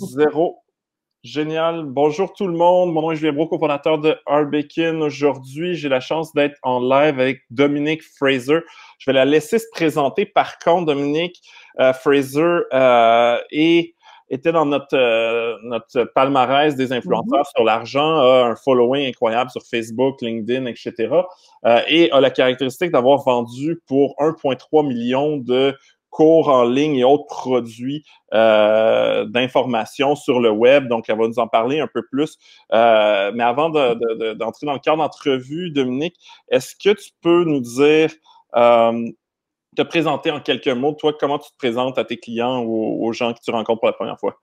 Zéro. Génial. Bonjour tout le monde. Mon nom est Julien Bro, cofondateur de Arbekin. Aujourd'hui, j'ai la chance d'être en live avec Dominique Fraser. Je vais la laisser se présenter. Par contre, Dominique euh, Fraser euh, était dans notre, euh, notre palmarès des influenceurs mm-hmm. sur l'argent, a un following incroyable sur Facebook, LinkedIn, etc. et a la caractéristique d'avoir vendu pour 1,3 million de cours en ligne et autres produits euh, d'information sur le web. Donc, elle va nous en parler un peu plus. Euh, mais avant d'entrer dans le cadre d'entrevue, Dominique, est-ce que tu peux nous dire, euh, te présenter en quelques mots, toi, comment tu te présentes à tes clients ou aux gens que tu rencontres pour la première fois?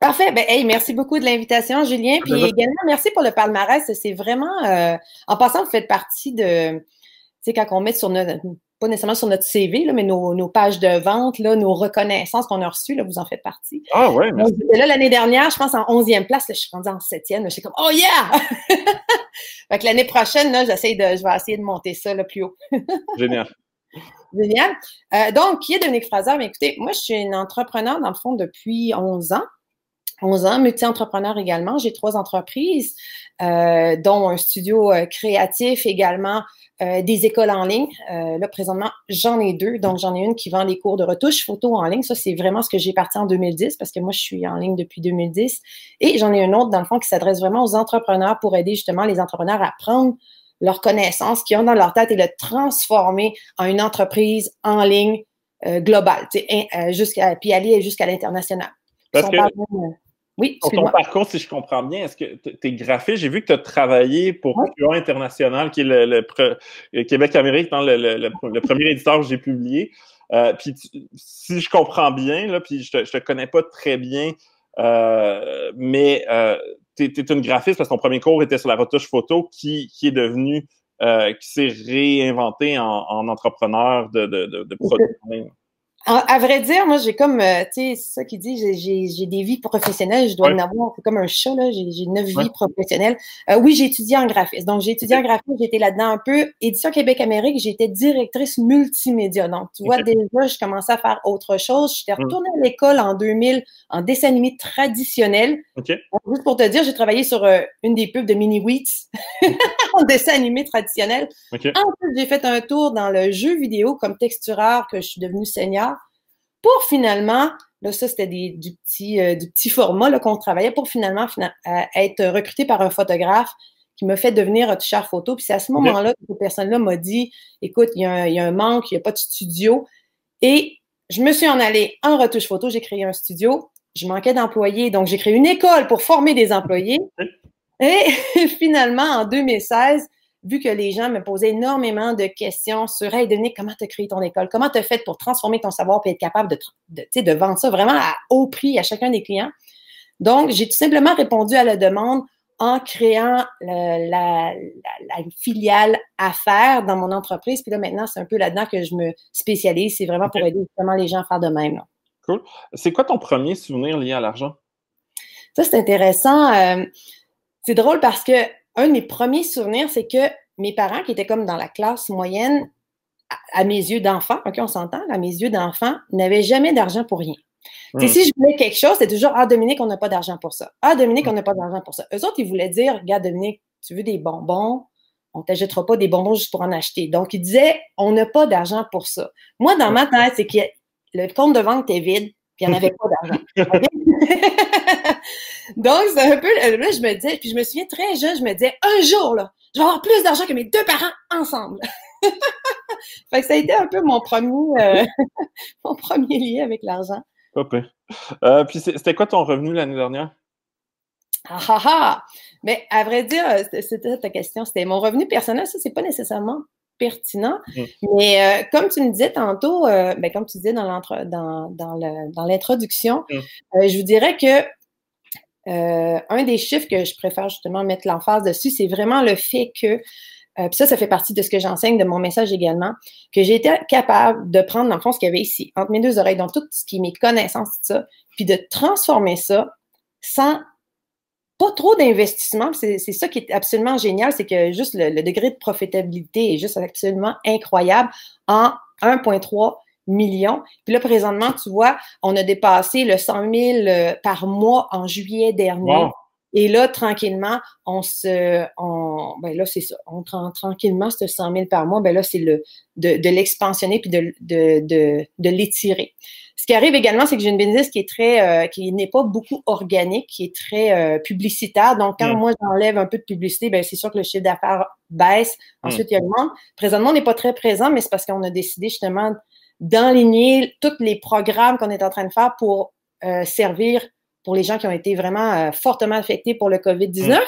Parfait. Ben, hey, merci beaucoup de l'invitation, Julien. Puis également, merci pour le palmarès. C'est vraiment, en passant, vous faites partie de, tu sais, quand on met sur notre, pas nécessairement sur notre CV, là, mais nos, pages de vente, là, nos reconnaissances qu'on a reçues, là, vous en faites partie. Ah ouais, merci. là, l'année dernière, je pense en 11e place, là, je suis rendue en 7e. Je suis comme, oh yeah! fait que l'année prochaine, là, j'essaie de, je vais essayer de monter ça là, plus haut. Génial. Génial. Euh, donc, qui est Dominique Fraser? Mais écoutez, moi, je suis une entrepreneur, dans le fond, depuis 11 ans. 11 ans, multi-entrepreneur également. J'ai trois entreprises, euh, dont un studio euh, créatif également, euh, des écoles en ligne. Là, présentement, j'en ai deux. Donc, j'en ai une qui vend des cours de retouche photo en ligne. Ça, c'est vraiment ce que j'ai parti en 2010 parce que moi, je suis en ligne depuis 2010. Et j'en ai une autre, dans le fond, qui s'adresse vraiment aux entrepreneurs pour aider justement les entrepreneurs à prendre leurs connaissances qu'ils ont dans leur tête et le transformer en une entreprise en ligne globale, jusqu'à, puis aller jusqu'à l'international. Parce que, oui, Pour ton parcours, si je comprends bien, est-ce que tu es graphiste? J'ai vu que tu as travaillé pour ouais. International, qui est le, Québec-Amérique, le, premier éditeur que j'ai publié. Euh, puis si je comprends bien, là, puis je te, te connais pas très bien, euh, mais euh, tu es, une graphiste parce que ton premier cours était sur la retouche photo qui, qui est devenu, qui s'est réinventé en, entrepreneur de, de, de, produits. À, vrai dire, moi, j'ai comme, euh, tu sais, c'est ça qui dit, j'ai des vies professionnelles, je dois en avoir, c'est comme un chat, là, j'ai neuf vies professionnelles. Euh, oui, j'ai étudié en graphisme. Donc, j'ai étudié en graphisme, j'étais là-dedans un peu. Édition Québec-Amérique, j'étais directrice multimédia. Donc, tu vois, déjà, je commençais à faire autre chose. J'étais mmh. retournée à l'école en 2000 en dessin animé traditionnel. juste pour te dire, j'ai travaillé sur euh, une des pubs de Mini Wheats en dessin animé traditionnel. Ensuite, j'ai fait un tour dans le jeu vidéo comme textureur que je suis devenue senior pour finalement, là, ça, c'était du, petit, euh, du petit format qu'on travaillait pour finalement euh, être recruté par un photographe qui m'a fait devenir retoucheur photo. Puis c'est à ce moment-là que cette personne-là m'a dit écoute, il y, a un, manque, il n'y a pas de studio. Et je me suis en allée en retouche photo, j'ai créé un studio. Je manquais d'employés, donc j'ai créé une école pour former des employés. Et finalement, en 2016, vu que les gens me posaient énormément de questions sur Hey, Dominique, comment tu as créé ton école? Comment tu as fait pour transformer ton savoir et être capable de, de, de vendre ça vraiment à haut prix à chacun des clients? Donc, j'ai tout simplement répondu à la demande en créant la, la, filiale affaires dans mon entreprise. Puis là, maintenant, c'est un peu là-dedans que je me spécialise. C'est vraiment pour aider justement les gens à faire de même. Cool. C'est quoi ton premier souvenir lié à l'argent? Ça, c'est intéressant. Euh, c'est drôle parce que un de mes premiers souvenirs, c'est que mes parents, qui étaient comme dans la classe moyenne, à, mes yeux d'enfant, OK, on s'entend, à mes yeux d'enfant, n'avaient jamais d'argent pour rien. Hmm. Si je voulais quelque chose, c'était toujours Ah, Dominique, on n'a pas d'argent pour ça. Ah, Dominique, on n'a pas d'argent pour ça. Eux autres, ils voulaient dire Regarde, Dominique, tu veux des bonbons, on ne t'achètera pas des bonbons juste pour en acheter. Donc, ils disaient On n'a pas d'argent pour ça. Moi, dans ma tête, c'est que le compte de vente était vide, puis il n'y en avait pas d'argent. Donc, c'est un peu, là, je me disais, puis je me souviens très jeune, je me disais, un jour, là, je vais avoir plus d'argent que mes deux parents ensemble. fait que ça a été un peu mon premier, euh, mon premier lien avec l'argent. Euh, puis c'était quoi ton revenu l'année dernière? Ah ah ah! Mais à vrai dire, euh, c'était ta question. C'était mon revenu personnel, ça, c'est pas nécessairement pertinent. Mm. Mais euh, comme tu me disais tantôt, euh, ben, comme tu disais dans l'introduction, mm. euh, je vous dirais que un des chiffres que je préfère justement mettre l'emphase dessus, c'est vraiment le fait que, puis ça, ça fait partie de ce que j'enseigne, de mon message également, que j'ai été capable de prendre, dans le fond, ce qu'il y avait ici, entre mes deux oreilles, donc tout ce qui est mes connaissances, tout ça, puis de transformer ça sans pas trop d'investissement. C'est ça qui est absolument génial, c'est que juste le, degré de profitabilité est juste absolument incroyable. En 1,3 millions. Puis là, présentement, tu vois, on a dépassé le 100 000 par mois en juillet dernier. Et là, tranquillement, on se, on, ben là, c'est ça, on prend tranquillement ce 100 000 par mois, ben là, c'est le, de, de l'expansionner puis de, de, de, de l'étirer. Ce qui arrive également, c'est que j'ai une business qui est très, euh, qui n'est pas beaucoup organique, qui est très euh, publicitaire. Donc, quand moi, j'enlève un peu de publicité, ben c'est sûr que le chiffre d'affaires baisse. Ensuite, il augmente. Présentement, on n'est pas très présent, mais c'est parce qu'on a décidé justement d'enligner tous les programmes qu'on est en train de faire pour euh, servir pour les gens qui ont été vraiment fortement affectés pour le COVID-19.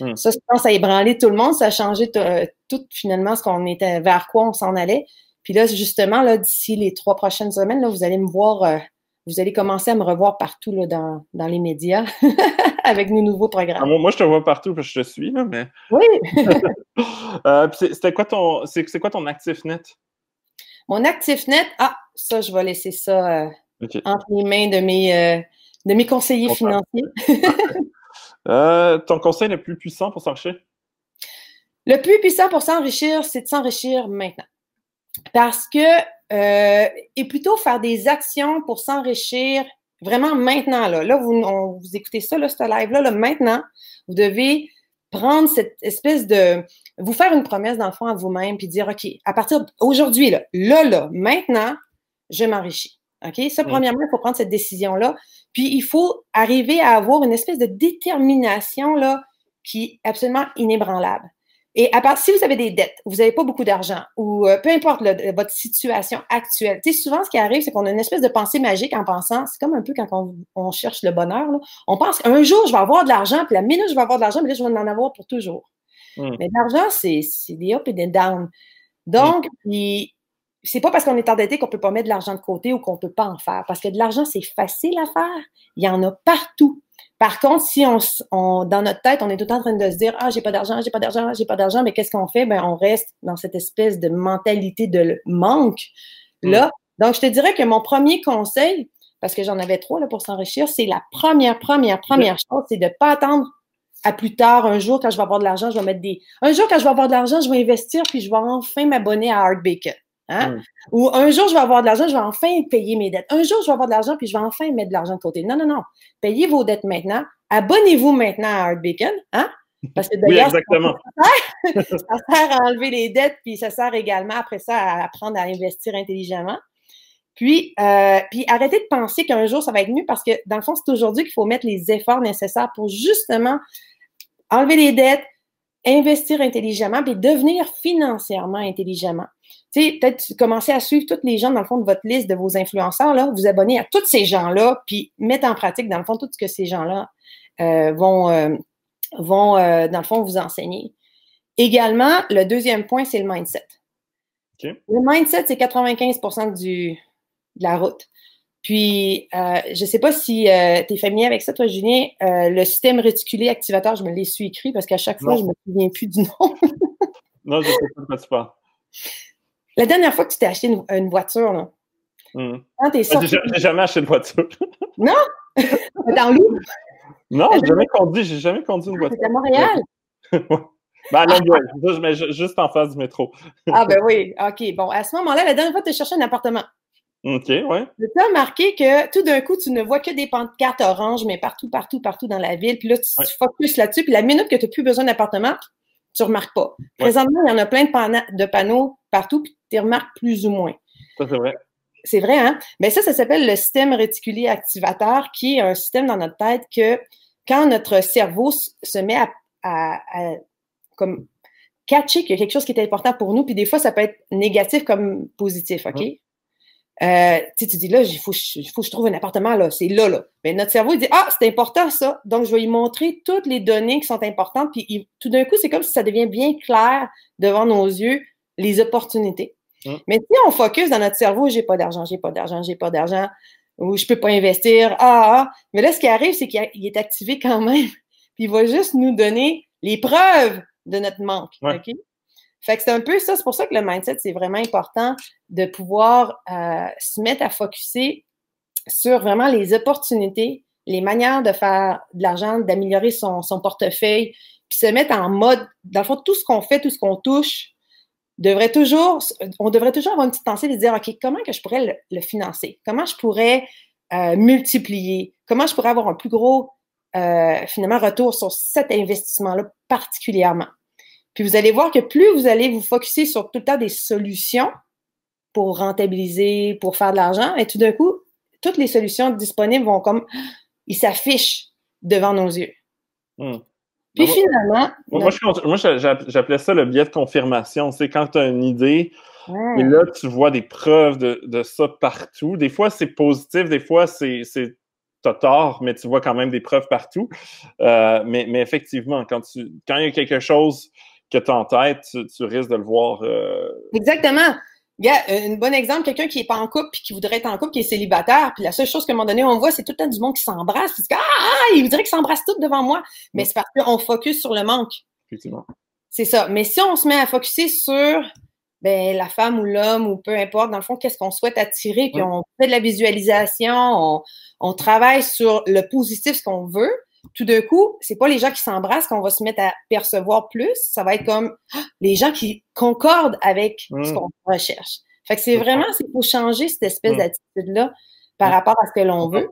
Mm. Mm. Ça, je pense, ça a ébranlé tout le monde. Ça a changé tout, finalement ce qu'on était, vers quoi on s'en allait. Puis là, justement, là, d'ici les trois prochaines semaines, là, vous allez me voir, euh, vous allez commencer à me revoir partout là, dans, dans les médias avec nos nouveaux programmes. Ah, moi, je te vois partout parce que je te suis, là, mais. Oui! C'était quoi ton. C'est quoi ton actif net? Mon actif net, ah, ça, je vais laisser ça entre les mains de mes de mes conseillers financiers. Euh, ton conseil le plus puissant pour s'enrichir? Le plus puissant pour s'enrichir, c'est de s'enrichir maintenant. Parce que, euh, et plutôt faire des actions pour s'enrichir vraiment maintenant. Là, là vous, vous écoutez ça, là, ce live-là, là, maintenant, vous devez prendre cette espèce de. Vous faire une promesse, dans le fond, à vous-même, puis dire, OK, à partir d'aujourd'hui, là, là, là, maintenant, je m'enrichis. OK? Ça, premièrement, il faut prendre cette décision-là. Puis, il faut arriver à avoir une espèce de détermination là, qui est absolument inébranlable. Et à part, si vous avez des dettes, vous n'avez pas beaucoup d'argent, ou euh, peu importe votre situation actuelle, tu sais, souvent, ce qui arrive, c'est qu'on a une espèce de pensée magique en pensant, c'est comme un peu quand on, cherche le bonheur, on pense qu'un jour, je vais avoir de l'argent, puis la minute, je vais avoir de l'argent, mais là, je vais en avoir pour toujours. Hmm. Mais l'argent, c'est des up et des down. Donc, puis, c'est pas parce qu'on est endetté qu'on peut pas mettre de l'argent de côté ou qu'on peut pas en faire. Parce que de l'argent, c'est facile à faire. Il y en a partout. Par contre, si on, dans notre tête, on est tout le temps en train de se dire, ah, j'ai pas d'argent, j'ai pas d'argent, j'ai pas d'argent, mais qu'est-ce qu'on fait? Ben, on reste dans cette espèce de mentalité de manque, là. Donc, je te dirais que mon premier conseil, parce que j'en avais trois, là, pour s'enrichir, c'est la première, première, première chose, c'est de pas attendre à plus tard, un jour, quand je vais avoir de l'argent, je vais mettre des. Un jour, quand je vais avoir de l'argent, je vais investir, puis je vais enfin m'abonner à Art Bacon. Hein? Ou un jour, je vais avoir de l'argent, je vais enfin payer mes dettes. Un jour, je vais avoir de l'argent, puis je vais enfin mettre de l'argent de côté. Non, non, non. Payez vos dettes maintenant. Abonnez-vous maintenant à Art Bacon. Hein? Parce que d'ailleurs, ça, sert à enlever les dettes, puis ça sert également après ça à apprendre à investir intelligemment. Puis, euh, puis arrêtez de penser qu'un jour, ça va être mieux parce que dans le fond, c'est aujourd'hui qu'il faut mettre les efforts nécessaires pour justement enlever les dettes, investir intelligemment, puis devenir financièrement intelligemment tu sais, peut-être commencer à suivre tous les gens, dans le fond, de votre liste de vos influenceurs, là, vous abonner à tous ces gens-là, puis mettre en pratique, dans le fond, tout ce que ces gens-là euh, vont, euh, vont euh, dans le fond, vous enseigner. Également, le deuxième point, c'est le mindset. Le mindset, c'est 95 du, de la route. Puis, je ne sais pas si tu es familier avec ça, toi, Julien. le système réticulé activateur, je me l'ai su écrit parce qu'à chaque fois, je ne me souviens plus du nom. non, je ne sais pas de quoi tu parles. La dernière fois que tu t'es acheté une, voiture, là, hmm. quand t'es sorti... J'ai jamais acheté une voiture. non? Dans l'eau? Non, j'ai jamais conduit, j'ai jamais conduit une voiture. C'est à Montréal? Ben, à Longueuil, je mets juste en face du métro. ah, ben oui, OK. Bon, à ce moment-là, la dernière fois, tu as cherché un appartement. OK, ouais. Tu as remarqué que tout d'un coup, tu ne vois que des pancartes oranges, mais partout, partout, partout dans la ville. Puis là, tu, te focuses là-dessus. Puis la minute que tu n'as plus besoin d'appartement, tu ne remarques pas. Présentement, il y en a plein de, de panneaux partout, puis tu remarques plus ou moins. Ça, c'est vrai. C'est vrai, hein? Mais ça, ça s'appelle le système réticulé activateur, qui est un système dans notre tête que quand notre cerveau se met à, comme catcher qu'il y a quelque chose qui est important pour nous, puis des fois, ça peut être négatif comme positif, OK? Euh, tu dis là, il faut, faut, que je trouve un appartement là, c'est là, là. Mais notre cerveau, il dit Ah, c'est important ça. Donc, je vais lui montrer toutes les données qui sont importantes. Puis tout d'un coup, c'est comme si ça devient bien clair devant nos yeux les opportunités. Hum. Mais si on focus dans notre cerveau, j'ai pas d'argent, j'ai pas d'argent, j'ai pas d'argent, ou je peux pas investir, ah, ah, ah. mais là, ce qui arrive, c'est qu'il est activé quand même. Puis il va juste nous donner les preuves de notre manque. OK? Fait que c'est un peu ça, c'est pour ça que le mindset, c'est vraiment important de pouvoir euh, se mettre à focuser sur vraiment les opportunités, les manières de faire de l'argent, d'améliorer son, son portefeuille, puis se mettre en mode, dans le fond, tout ce qu'on fait, tout ce qu'on touche, devrait toujours, on devrait toujours avoir une petite pensée de dire, OK, comment que je pourrais le, financer? Comment je pourrais euh, multiplier? Comment je pourrais avoir un plus gros, euh, finalement, retour sur cet investissement-là particulièrement? Puis vous allez voir que plus vous allez vous focuser sur tout le temps des solutions pour rentabiliser, pour faire de l'argent, et tout d'un coup, toutes les solutions disponibles vont comme, ils s'affichent devant nos yeux. Hmm. Puis finalement. Moi, j'appelais ça le biais de confirmation. C'est quand tu as une idée, et là, tu vois des preuves de, ça partout. Des fois, c'est positif, des fois, c'est t'as tort, mais tu vois quand même des preuves partout. Euh, mais, effectivement, quand, tu, quand il y a quelque chose que tu as en tête, tu, risques de le voir. Euh, Exactement. Yeah, un bon exemple, quelqu'un qui n'est pas en couple puis qui voudrait être en couple, qui est célibataire, puis la seule chose qu'à un moment donné, on voit, c'est tout le temps du monde qui s'embrasse. Puis ah, ah, il voudrait qu'ils s'embrassent tous devant moi. Mais c'est parce qu'on focus sur le manque. Effectivement. C'est ça. Mais si on se met à focuser sur ben, la femme ou l'homme ou peu importe, dans le fond, qu'est-ce qu'on souhaite attirer, puis on fait de la visualisation, on, on travaille sur le positif, ce qu'on veut, tout d'un coup, c'est pas les gens qui s'embrassent qu'on va se mettre à percevoir plus. Ça va être comme ah, les gens qui concordent avec ce mm. qu'on recherche. Fait que c'est vraiment, c'est pour changer cette espèce mm. d'attitude-là par mm. rapport à ce que l'on veut.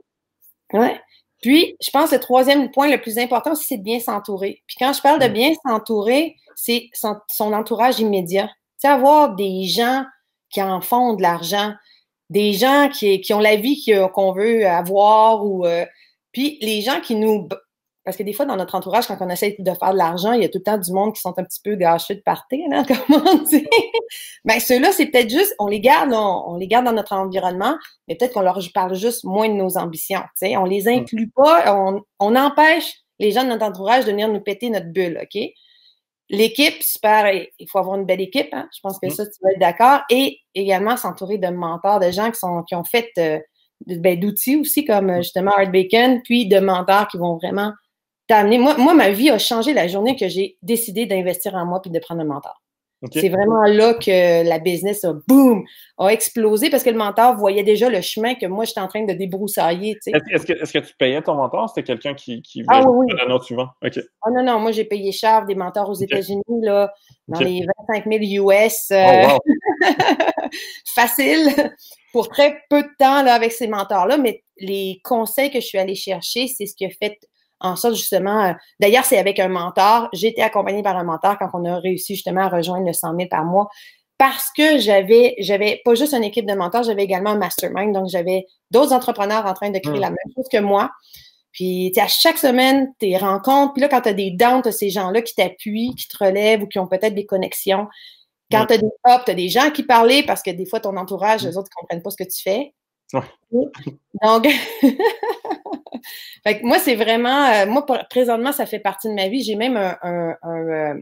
Ouais. Puis, je pense que le troisième point le plus important aussi, c'est de bien s'entourer. Puis quand je parle de bien s'entourer, c'est son, entourage immédiat. Tu sais, avoir des gens qui en font de l'argent, des gens qui, qui ont la vie qu'on veut avoir ou euh, puis les gens qui nous. Parce que des fois, dans notre entourage, quand on essaie de faire de l'argent, il y a tout le temps du monde qui sont un petit peu gâchés de partir, là, comme on dit. Mais ceux-là, c'est peut-être juste, on les garde, on, les garde dans notre environnement, mais peut-être qu'on leur parle juste moins de nos ambitions. sais. On les mm. inclut pas, on, on empêche les gens de notre entourage de venir nous péter notre bulle, OK? L'équipe, super, il faut avoir une belle équipe, hein? je pense que mm. ça, tu vas être d'accord. Et également s'entourer de mentors, de gens qui, sont, qui ont fait euh, ben, d'outils aussi comme euh, justement Art Bacon, puis de mentors qui vont vraiment t'amener. Moi, moi, ma vie a changé la journée que j'ai décidé d'investir en moi puis de prendre un mentor. C'est vraiment là que la business a boum, a explosé parce que le mentor voyait déjà le chemin que moi j'étais en train de débroussailler. Est-ce que, est que, tu payais ton mentor? C'était quelqu'un qui, qui ah, oui, oui. la note suivante? OK. Oh, non, non, moi j'ai payé cher des mentors aux États-Unis, là, dans les 25 000 US. facile pour très peu de temps là, avec ces mentors-là, mais les conseils que je suis allée chercher, c'est ce qui a fait en sorte justement. Euh, d'ailleurs, c'est avec un mentor. J'ai été accompagnée par un mentor quand on a réussi justement à rejoindre le 100 000 par mois parce que j'avais, j'avais pas juste une équipe de mentors, j'avais également un mastermind. Donc, j'avais d'autres entrepreneurs en train de créer mmh. la même chose que moi. Puis, à chaque semaine, tes rencontres. Puis là, quand tu as des downs, tu ces gens-là qui t'appuient, qui te relèvent ou qui ont peut-être des connexions. Quand tu as des ups, tu as des gens qui parlent parce que des fois, ton entourage, les autres ne comprennent pas ce que tu fais. Donc, fait moi, c'est vraiment, euh, moi, présentement, ça fait partie de ma vie. J'ai même un, un, un,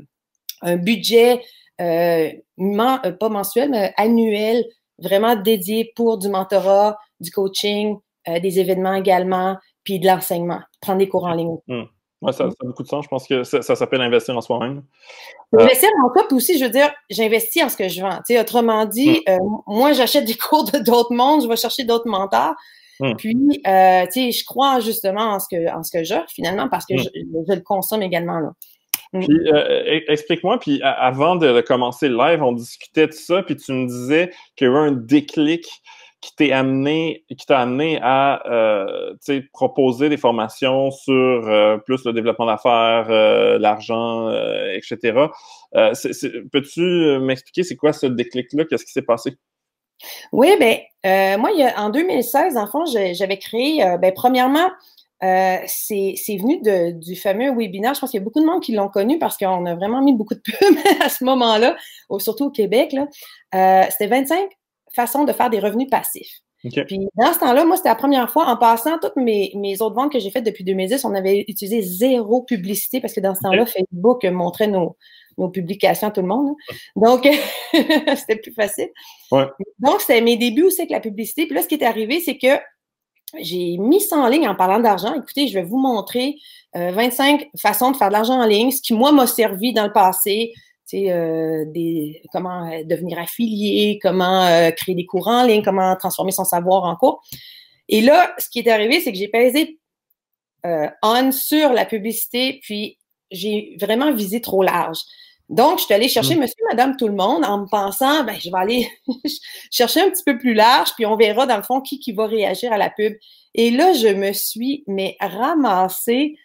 euh, budget, euh, pas mensuel, mais annuel, vraiment dédié pour du mentorat, du coaching, des événements également, puis de l'enseignement, prendre des cours en ligne. Mmh. Ouais, ça, a beaucoup de sens. Je pense que ça, s'appelle investir en soi-même. Euh, investir en toi, puis aussi, je veux dire, j'investis en ce que je vends. autrement dit, mm. euh, moi, j'achète des cours de d'autres mondes, je vais chercher d'autres mentors. Mm. Puis, euh, tu sais, je crois justement en ce que, en ce que j'offre, finalement, parce que mm. je, le consomme également. Là. Puis, e, explique-moi, puis avant de, commencer le live, on discutait de ça, puis tu me disais qu'il y avait un déclic qui amené, qui t'a amené à euh, proposer des formations sur euh, plus le développement d'affaires, euh, l'argent, etc. Peux-tu m'expliquer c'est quoi ce déclic-là? Qu'est-ce qui s'est passé? Oui, ben moi, en 2016, en fond, j'avais créé, ben, premièrement, c'est venu de, du fameux webinaire. Je pense qu'il y a beaucoup de monde qui l'ont connu parce qu'on a vraiment mis beaucoup de pubs à ce moment-là, surtout au Québec. C'était 25 façon de faire des revenus passifs. Puis dans ce temps-là, moi, c'était la première fois, en passant toutes mes, mes autres ventes que j'ai faites depuis 2010, on avait utilisé zéro publicité parce que dans ce temps-là, Facebook montrait nos, nos publications à tout le monde. Donc, c'était plus facile. Donc, c'était mes débuts aussi avec la publicité. Puis là, ce qui est arrivé, c'est que j'ai mis ça en ligne en parlant d'argent. Écoutez, je vais vous montrer 25 euh, façons de faire de l'argent en ligne, ce qui, moi, m'a servi dans le passé euh, des, comment euh, devenir affilié, comment euh, créer des cours en ligne, comment transformer son savoir en cours. Et là, ce qui est arrivé, c'est que j'ai pesé on sur la publicité, puis j'ai vraiment visé trop large. Donc, je suis allée chercher mm. monsieur, madame, tout le monde en me pensant, ben, je vais aller chercher un petit peu plus large, puis on verra dans le fond qui, qui va réagir à la pub. Et là, je me suis, mais ramassée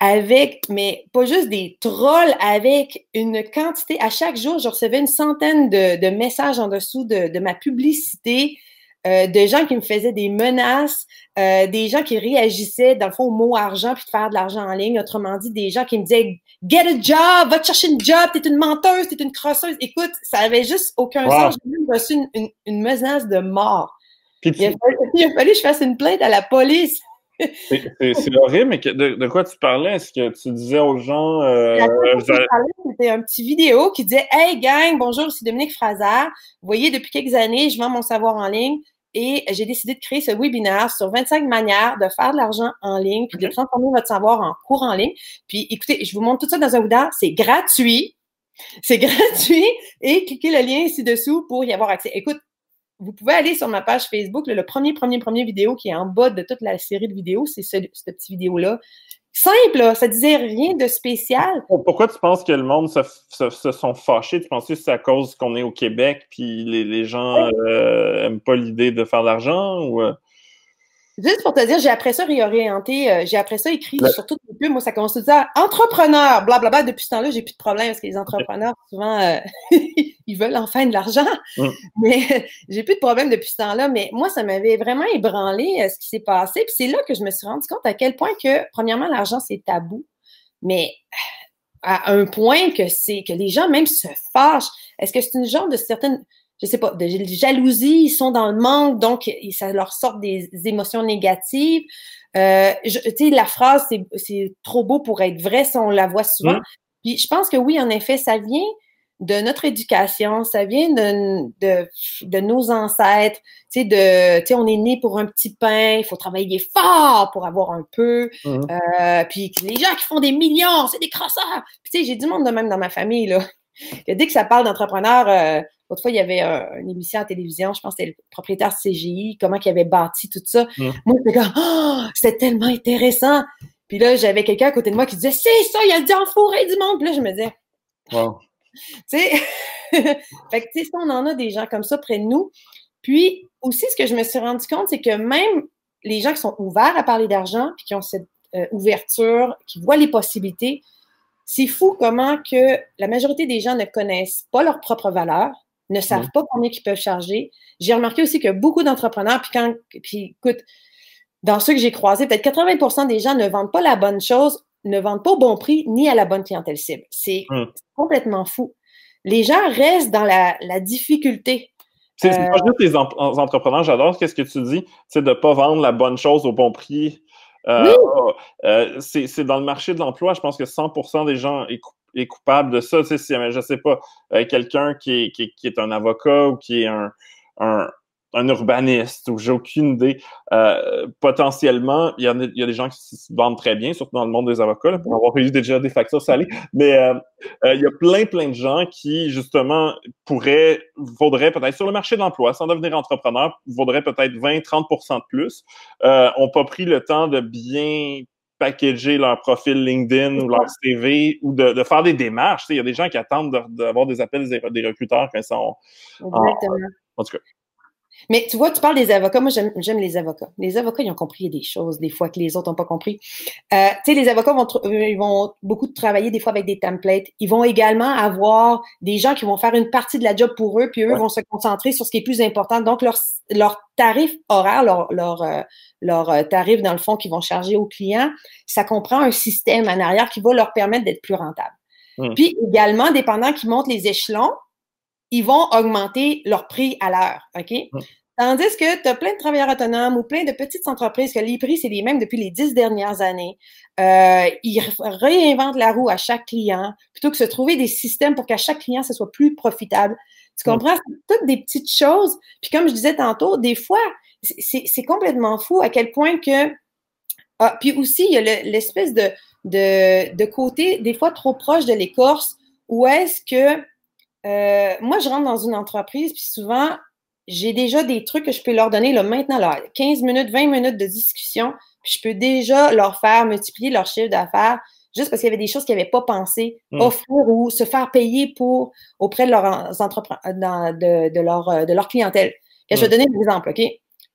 avec, mais pas juste des trolls, avec une quantité. À chaque jour, je recevais une centaine de, messages en dessous de, ma publicité, euh, de gens qui me faisaient des menaces, euh, des gens qui réagissaient, dans le fond, au mot argent, puis de faire de l'argent en ligne. Autrement dit, des gens qui me disaient Get a job, va te chercher une job, t'es une menteuse, t'es une crosseuse. Écoute, ça avait juste aucun sens. J'ai même reçu une, une, menace de mort. il, a fallu, que je fasse une plainte à la police. C'est horrible, mais de, quoi tu parlais? Est-ce que tu disais aux gens. Euh, C'était un petit vidéo qui disait Hey gang, bonjour, c'est Dominique Fraser. Vous voyez, depuis quelques années, je vends mon savoir en ligne et j'ai décidé de créer ce webinaire sur 25 manières de faire de l'argent en ligne puis de transformer votre savoir en cours en ligne. Puis écoutez, je vous montre tout ça dans un webinaire. C'est gratuit. C'est gratuit et cliquez le lien ici-dessous pour y avoir accès. Écoute, vous pouvez aller sur ma page Facebook. le premier, premier, premier vidéo qui est en bas de toute la série de vidéos, c'est ce, cette petite vidéo-là. Simple, là, ça disait rien de spécial. Pourquoi tu penses que le monde se, sont fâchés? Tu penses que c'est à cause qu'on est au Québec puis les, gens n'aiment euh, pas l'idée de faire de l'argent? Ou... Juste pour te dire, j'ai après ça réorienté, euh, j'ai après ça écrit sur toutes les pubs. Moi, ça commence tout ça. Entrepreneur, blablabla. Depuis ce temps-là, j'ai plus de problème parce que les entrepreneurs, souvent, euh, ils veulent enfin de l'argent. Mais j'ai plus de problème depuis ce temps-là. Mais moi, ça m'avait vraiment ébranlé euh, ce qui s'est passé. Puis c'est là que je me suis rendu compte à quel point que, premièrement, l'argent, c'est tabou. Mais à un point que c'est que les gens même se fâchent. Est-ce que c'est une genre de certaine je sais pas, de jalousie, ils sont dans le manque, donc ça leur sort des émotions négatives. Euh, tu sais, la phrase, c'est trop beau pour être vrai, si on la voit souvent. Puis je pense que oui, en effet, ça vient de notre éducation, ça vient de, de, de nos ancêtres. Tu sais, de, tu sais, on est né pour un petit pain, il faut travailler fort pour avoir un peu. Mmh. Euh, puis les gens qui font des millions, c'est des crosseurs. Puis tu sais, j'ai du monde de même dans ma famille, là. dès que ça parle d'entrepreneur, euh, Autrefois, il y avait euh, une émission à télévision, je pense que c'était le propriétaire CGI, comment il avait bâti tout ça. Moi, j'étais comme, oh, c'était tellement intéressant. Puis là, j'avais quelqu'un à côté de moi qui disait, c'est ça, il a dit enfourré du monde. Puis là, je me disais, wow. tu sais, fait que, tu sais, on en a des gens comme ça près de nous. Puis aussi, ce que je me suis rendu compte, c'est que même les gens qui sont ouverts à parler d'argent, puis qui ont cette euh, ouverture, qui voient les possibilités, c'est fou comment que la majorité des gens ne connaissent pas leur propre valeur, ne savent pas combien ils peuvent charger. J'ai remarqué aussi que beaucoup d'entrepreneurs, puis quand, puis écoute, dans ceux que j'ai croisés, peut-être 80% des gens ne vendent pas la bonne chose, ne vendent pas au bon prix, ni à la bonne clientèle cible. C'est hum. complètement fou. Les gens restent dans la, difficulté. C'est pas euh, juste les entrepreneurs, j'adore ce que tu dis, c'est de ne pas vendre la bonne chose au bon prix. Euh, euh, c'est dans le marché de l'emploi, je pense que 100% des gens est coupable de ça. Tu sais, si, je sais pas, euh, quelqu'un qui est, un avocat ou qui est un, urbaniste ou j'ai aucune idée. Euh, potentiellement, il y, a, des gens qui se vendent très bien, surtout dans le monde des avocats, pour avoir eu déjà des factures salées. Mais euh, il y a plein, plein de gens qui, justement, pourraient, vaudraient peut-être sur le marché de l'emploi, sans devenir entrepreneur, vaudraient peut-être 20-30% de plus, euh, ont pas pris le temps de bien packager leur profil LinkedIn ou leur CV ou de, faire des démarches. Il y a des gens qui attendent d'avoir des appels des, recruteurs quand ils sont Exactement. en tout cas. Mais tu vois, tu parles des avocats. Moi, j'aime les avocats. Les avocats, ils ont compris des choses, des fois, que les autres n'ont pas compris. Euh, tu sais, les avocats vont, euh, ils vont beaucoup travailler, des fois, avec des templates. Ils vont également avoir des gens qui vont faire une partie de la job pour eux, puis eux vont se concentrer sur ce qui est plus important. Donc, leur, leur tarif horaire, leur, leur, euh, leur tarif, dans le fond, qu'ils vont charger aux clients, ça comprend un système en arrière qui va leur permettre d'être plus rentable. Hum. Puis également, dépendant qu'ils montent les échelons, ils vont augmenter leur prix à l'heure. OK? Tandis que tu as plein de travailleurs autonomes ou plein de petites entreprises que les prix, c'est les mêmes depuis les dix dernières années. Euh, ils réinventent la roue à chaque client plutôt que de se trouver des systèmes pour qu'à chaque client, ce soit plus profitable. Tu comprends? C'est toutes des petites choses. Puis comme je disais tantôt, des fois, c'est complètement fou à quel point que... Ah, puis aussi, il y a l'espèce de, de, de côté, des fois trop proche de l'écorce, où est-ce que euh, moi, je rentre dans une entreprise, puis souvent, j'ai déjà des trucs que je peux leur donner là, maintenant, là, 15 minutes, 20 minutes de discussion, puis je peux déjà leur faire multiplier leur chiffre d'affaires. juste parce qu'il y avait des choses qu'ils n'avaient pas pensé, mm. offrir ou se faire payer pour auprès de, leurs de, de, leur, euh, de leur clientèle. je vais mm. donner un exemple, OK?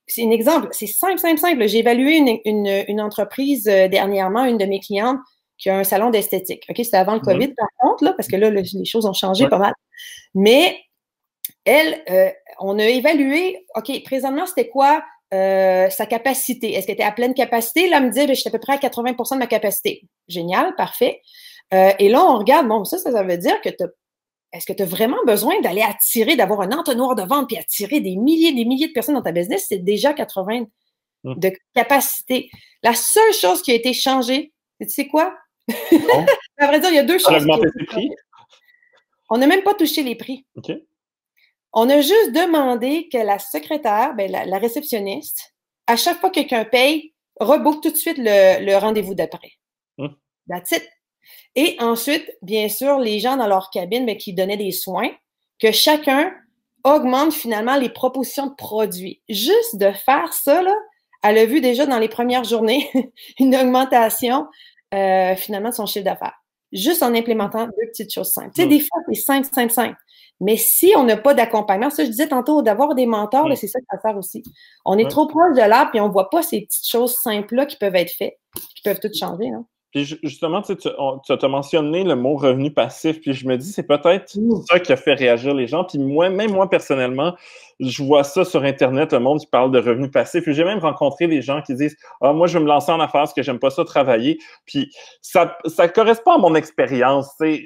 C'est un exemple, c'est simple, simple, simple. J'ai évalué une, une, une, entreprise euh, dernièrement, une de mes clientes qui a un salon d'esthétique. OK? C'était avant le mm. COVID, par contre, là, parce que là, les choses ont changé pas mal. Mais elle, euh, on a évalué, OK, présentement, c'était quoi euh, sa capacité? Est-ce qu'elle était à pleine capacité? Là, elle me dit, ben, j'étais à peu près à 80% de ma capacité. Génial, parfait. Euh, et là, on regarde, bon, ça, ça, veut dire que tu est-ce que tu as vraiment besoin d'aller attirer, d'avoir un entonnoir de vente puis attirer des milliers des milliers de personnes dans ta business? C'est déjà 80 mmh. de capacité. La seule chose qui a été changée, tu sais quoi? à vrai dire, il y a deux choses. On a augmenté les prix? On n'a même pas touché les prix. OK. On a juste demandé que la secrétaire, ben, la, réceptionniste, à chaque fois que quelqu'un paye, rebook tout de suite le, rendez-vous d'après. Mmh. That's it. Et ensuite, bien sûr, les gens dans leur cabine ben, qui donnaient des soins, que chacun augmente finalement les propositions de produits. Juste de faire ça, là, elle a vu déjà dans les premières journées une augmentation euh, finalement de son chiffre d'affaires. Juste en implémentant deux petites choses simples. Tu sais, mmh. des fois, c'est 5, 5, 5. Mais si on n'a pas d'accompagnement, ça je disais tantôt, d'avoir des mentors, c'est ça qu'il faut faire aussi. On est trop proche de l'art, puis on ne voit pas ces petites choses simples-là qui peuvent être faites, qui peuvent tout changer. Hein. Puis justement, tu as mentionné le mot revenu passif, puis je me dis, c'est peut-être mmh. ça qui a fait réagir les gens. Puis moi, même moi personnellement, je vois ça sur Internet, le monde qui parle de revenu passif. J'ai même rencontré des gens qui disent Ah, moi, je vais me lancer en affaires parce que j'aime pas ça travailler. Puis ça, ça correspond à mon expérience. Les,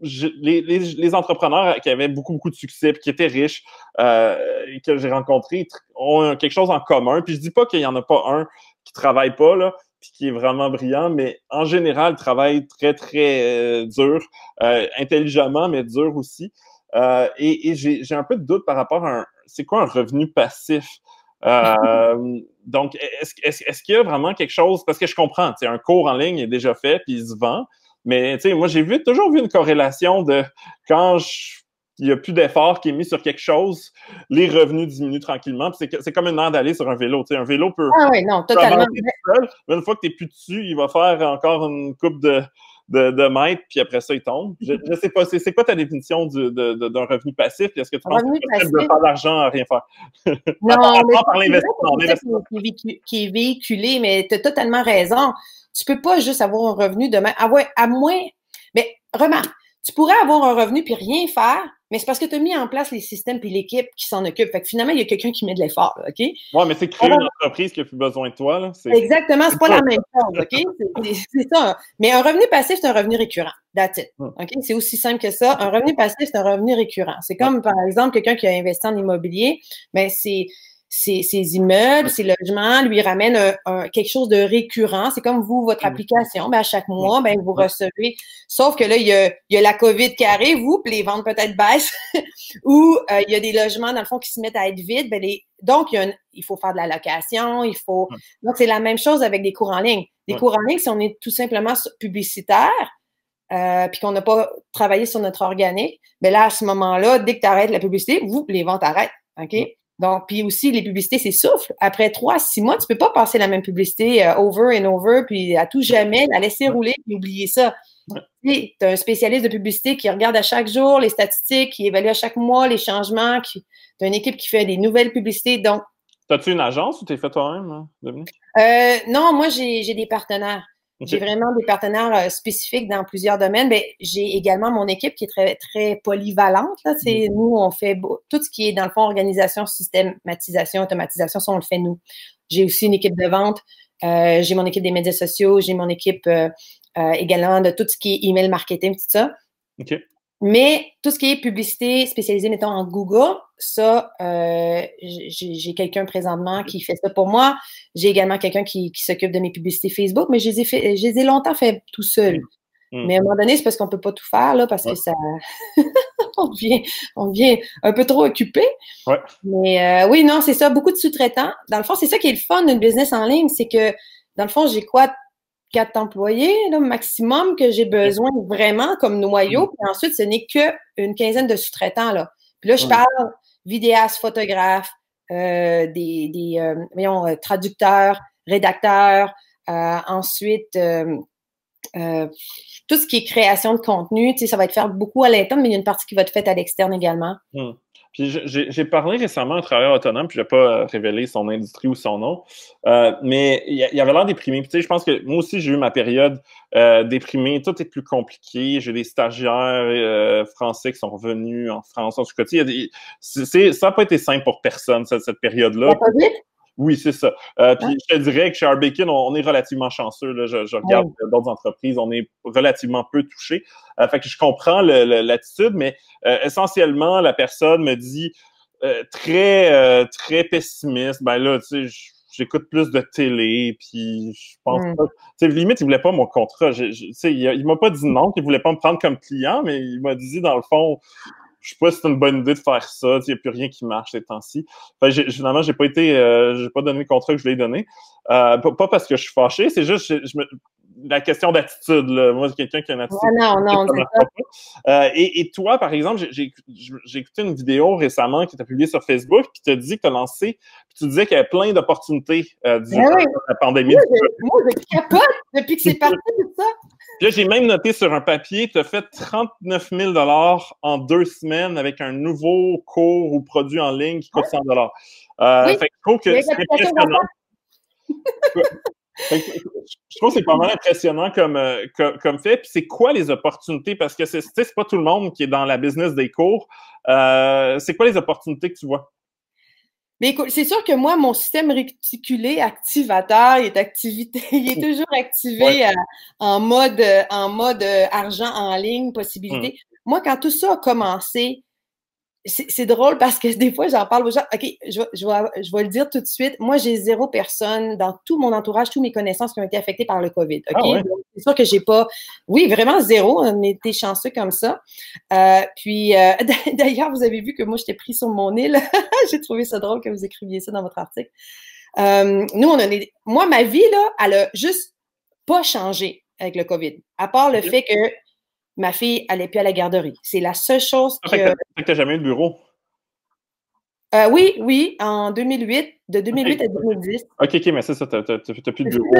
les, les, entrepreneurs qui avaient beaucoup, beaucoup de succès, puis qui étaient riches, euh, que j'ai rencontrés, ont quelque chose en commun. Puis je dis pas qu'il y en a pas un qui travaille pas, là, qui est vraiment brillant, mais en général, travaille très, très euh, dur, euh, intelligemment, mais dur aussi. Euh, et, j'ai un peu de doute par rapport à un, c'est quoi un revenu passif? donc, est-ce est, est qu'il y a vraiment quelque chose, parce que je comprends, un cours en ligne est déjà fait, puis il se vend, mais moi, j'ai vu, toujours vu une corrélation de quand je il n'y a plus d'effort qui est mis sur quelque chose, les revenus diminuent tranquillement. C'est comme une d'aller sur un vélo. un vélo peut. Ah oui, non, totalement. mais une fois que tu n'es plus dessus, il va faire encore une coupe de, de, mètres, puis après ça, il tombe. Je ne sais pas, c'est quoi ta définition d'un revenu passif? Est-ce que tu penses que tu de faire d'argent à rien faire? Non, mais par l'investissement. Qui est véhiculé, mais tu as totalement raison. Tu ne peux pas juste avoir un revenu demain. À, à moins. Mais remarque, tu pourrais avoir un revenu puis rien faire, mais c'est parce que tu as mis en place les systèmes puis l'équipe qui s'en occupe. Fait que finalement, il y a quelqu'un qui met de l'effort, OK? Oui, mais c'est créer une entreprise qui a plus besoin de toi. Là. Exactement, c'est pas la même chose, OK? C'est ça. Mais un revenu passif, c'est un revenu récurrent. That's it. Hmm. OK? C'est aussi simple que ça. Un revenu passif, c'est un revenu récurrent. C'est comme, par exemple, quelqu'un qui a investi en immobilier, mais c'est ses, immeubles, ses logements lui ramènent quelque chose de récurrent. C'est comme vous, votre application. Ben, à chaque mois, ben, vous recevez. Sauf que là, il y a, il y a la COVID qui arrive, vous, puis les ventes peut-être baissent, ou euh, il y a des logements, dans le fond, qui se mettent à être vides. Ben, les... Donc, il, y a il faut faire de la location, il faut. Donc, c'est la même chose avec des cours en ligne. Des cours en ligne, si on est tout simplement publicitaire, euh, puis qu'on n'a pas travaillé sur notre organique, ben là, à ce moment-là, dès que tu arrêtes la publicité, vous, les ventes arrêtent. OK? Donc, puis aussi, les publicités, c'est souffle. Après trois, six mois, tu peux pas passer la même publicité euh, over and over, puis à tout jamais, la laisser rouler, puis oublier ça. Tu as un spécialiste de publicité qui regarde à chaque jour les statistiques, qui évalue à chaque mois les changements, qui... tu as une équipe qui fait des nouvelles publicités. Donc, T'as-tu une agence ou t'es fait toi-même, hein, euh, non, moi, j'ai des partenaires. J'ai vraiment des partenaires euh, spécifiques dans plusieurs domaines. Mais j'ai également mon équipe qui est très, très polyvalente. Là. C'est, mm. Nous, on fait tout ce qui est, dans le fond, organisation, systématisation, automatisation, ça, on le fait nous. J'ai aussi une équipe de vente. Euh, j'ai mon équipe des médias sociaux. J'ai mon équipe euh, également de tout ce qui est email marketing, tout ça. Mais tout ce qui est publicité spécialisée, mettons, en Google, ça, euh, j'ai quelqu'un présentement qui fait ça pour moi. J'ai également quelqu'un qui, s'occupe de mes publicités Facebook, mais je les ai, fait, je les ai longtemps fait tout seul. Mm. Mais à un moment donné, c'est parce qu'on peut pas tout faire, là, parce que ça. on, devient, on devient un peu trop occupé. Ouais. Mais euh, oui, non, c'est ça, beaucoup de sous-traitants. Dans le fond, c'est ça qui est le fun d'une business en ligne, c'est que, dans le fond, j'ai quoi, quatre employés là, maximum que j'ai besoin vraiment comme noyau. Mm. Puis ensuite, ce n'est qu'une quinzaine de sous-traitants. Là. Puis là, je parle vidéastes, photographes, euh, des, des euh, voyons, euh, traducteurs, rédacteurs, ensuite tout ce qui est création de contenu, ça va être fait beaucoup à l'interne, mais il y a une partie qui va être faite à l'externe également. Hmm. Puis j'ai parlé récemment à un travailleur autonome, puis je vais pas euh, révéler son industrie ou son nom, euh, mais il, y avait l'air déprimé. Puis tu sais, je pense que moi aussi, j'ai eu ma période euh, déprimée. Tout est plus compliqué. J'ai des stagiaires français qui sont revenus en France. En tout cas, tu sais, ça n'a pas été simple pour personne, cette, cette période-là. Oui, c'est ça. Euh, puis je te dirais que chez Arbekin, on, est relativement chanceux. Là. Je, regarde d'autres entreprises, on est relativement peu touché. Euh, fait que je comprends l'attitude, mais euh, essentiellement, la personne me dit très, très pessimiste. Ben là, tu sais, j'écoute plus de télé, puis je pense mm. pas. Tu sais, limite, il voulait pas mon contrat. Je, tu sais, il, il m'a pas dit non, qu'il voulait pas me prendre comme client, mais il m'a dit dans le fond, je sais pas si c'est une bonne idée de faire ça. Il n'y a plus rien qui marche ces temps-ci. Enfin, finalement, j'ai pas été, euh, j'ai pas donné le contrat que je l'ai donné. Euh, pas, parce que je suis fâché, c'est juste je, me, la question d'attitude. Moi, c'est quelqu'un qui a une attitude. non, non, euh, et, et, toi, par exemple, j'ai écouté une vidéo récemment qui t'a publiée sur Facebook qui te dit que tu as lancé, puis tu disais qu'il y avait plein d'opportunités euh, durant ben la pandémie. Moi, je, capote depuis que c'est parti de ça. Puis là, j'ai même noté sur un papier, tu as fait 39 000 en deux semaines avec un nouveau cours ou produit en ligne qui coûte 100 euh, Fait que je trouve que c'est impressionnant. je trouve que c'est pas mal impressionnant comme, euh, comme, fait. Puis c'est quoi les opportunités? Parce que c'est pas tout le monde qui est dans la business des cours. Euh, c'est quoi les opportunités que tu vois? Mais écoute, c'est sûr que moi, mon système réticulé activateur, il est activité, il est toujours activé euh, en mode en mode argent en ligne, possibilité. Hum. Moi, quand tout ça a commencé, c'est drôle parce que des fois, j'en parle aux gens. OK, je, je, vais, je vais le dire tout de suite. Moi, j'ai zéro personne dans tout mon entourage, toutes mes connaissances qui ont été affectées par le COVID. OK? Ah c'est sûr que j'ai pas. Oui, vraiment zéro. On était chanceux comme ça. Euh, puis, euh, d'ailleurs, vous avez vu que moi, j'étais pris sur mon île. j'ai trouvé ça drôle que vous écriviez ça dans votre article. Euh, nous, on a. Moi, ma vie, là, elle a juste pas changé avec le COVID. À part le fait que ma fille allait plus à la garderie. C'est la seule chose ah, que. tu n'as jamais eu de bureau? Euh, oui, oui, en 2008, de 2008 à 2010. OK, OK, mais c'est ça, tu n'as plus de bureau.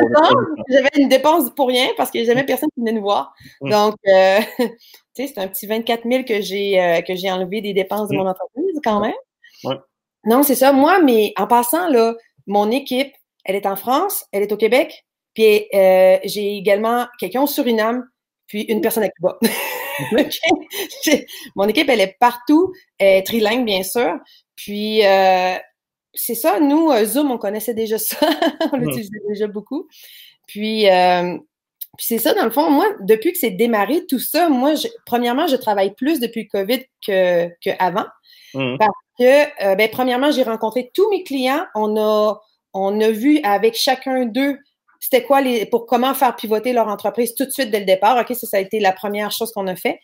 J'avais une dépense pour rien parce qu'il n'y a jamais personne qui venait nous voir. Mm. Donc, euh, tu sais, c'est un petit 24 000 que j'ai euh, que j'ai enlevé des dépenses de mm. mon entreprise quand même. Ouais. Non, c'est ça. Moi, mais en passant, là, mon équipe, elle est en France, elle est au Québec, puis j'ai également quelqu'un au Suriname, puis une personne à Cuba. Mon équipe, elle est partout, elle est trilingue, bien sûr. Puis, euh, c'est ça, nous, euh, Zoom, on connaissait déjà ça. on hmm. l'utilisait déjà beaucoup. Puis, euh, puis c'est ça, dans le fond, moi, depuis que c'est démarré, tout ça, moi, premièrement, je travaille plus depuis le COVID qu'avant. Que hmm. Parce que, ben, premièrement, j'ai rencontré tous mes clients. On a, on a vu avec chacun d'eux c'était quoi les pour comment faire pivoter leur entreprise tout de suite dès le départ? OK, ça, ça a été la première chose qu'on a fait.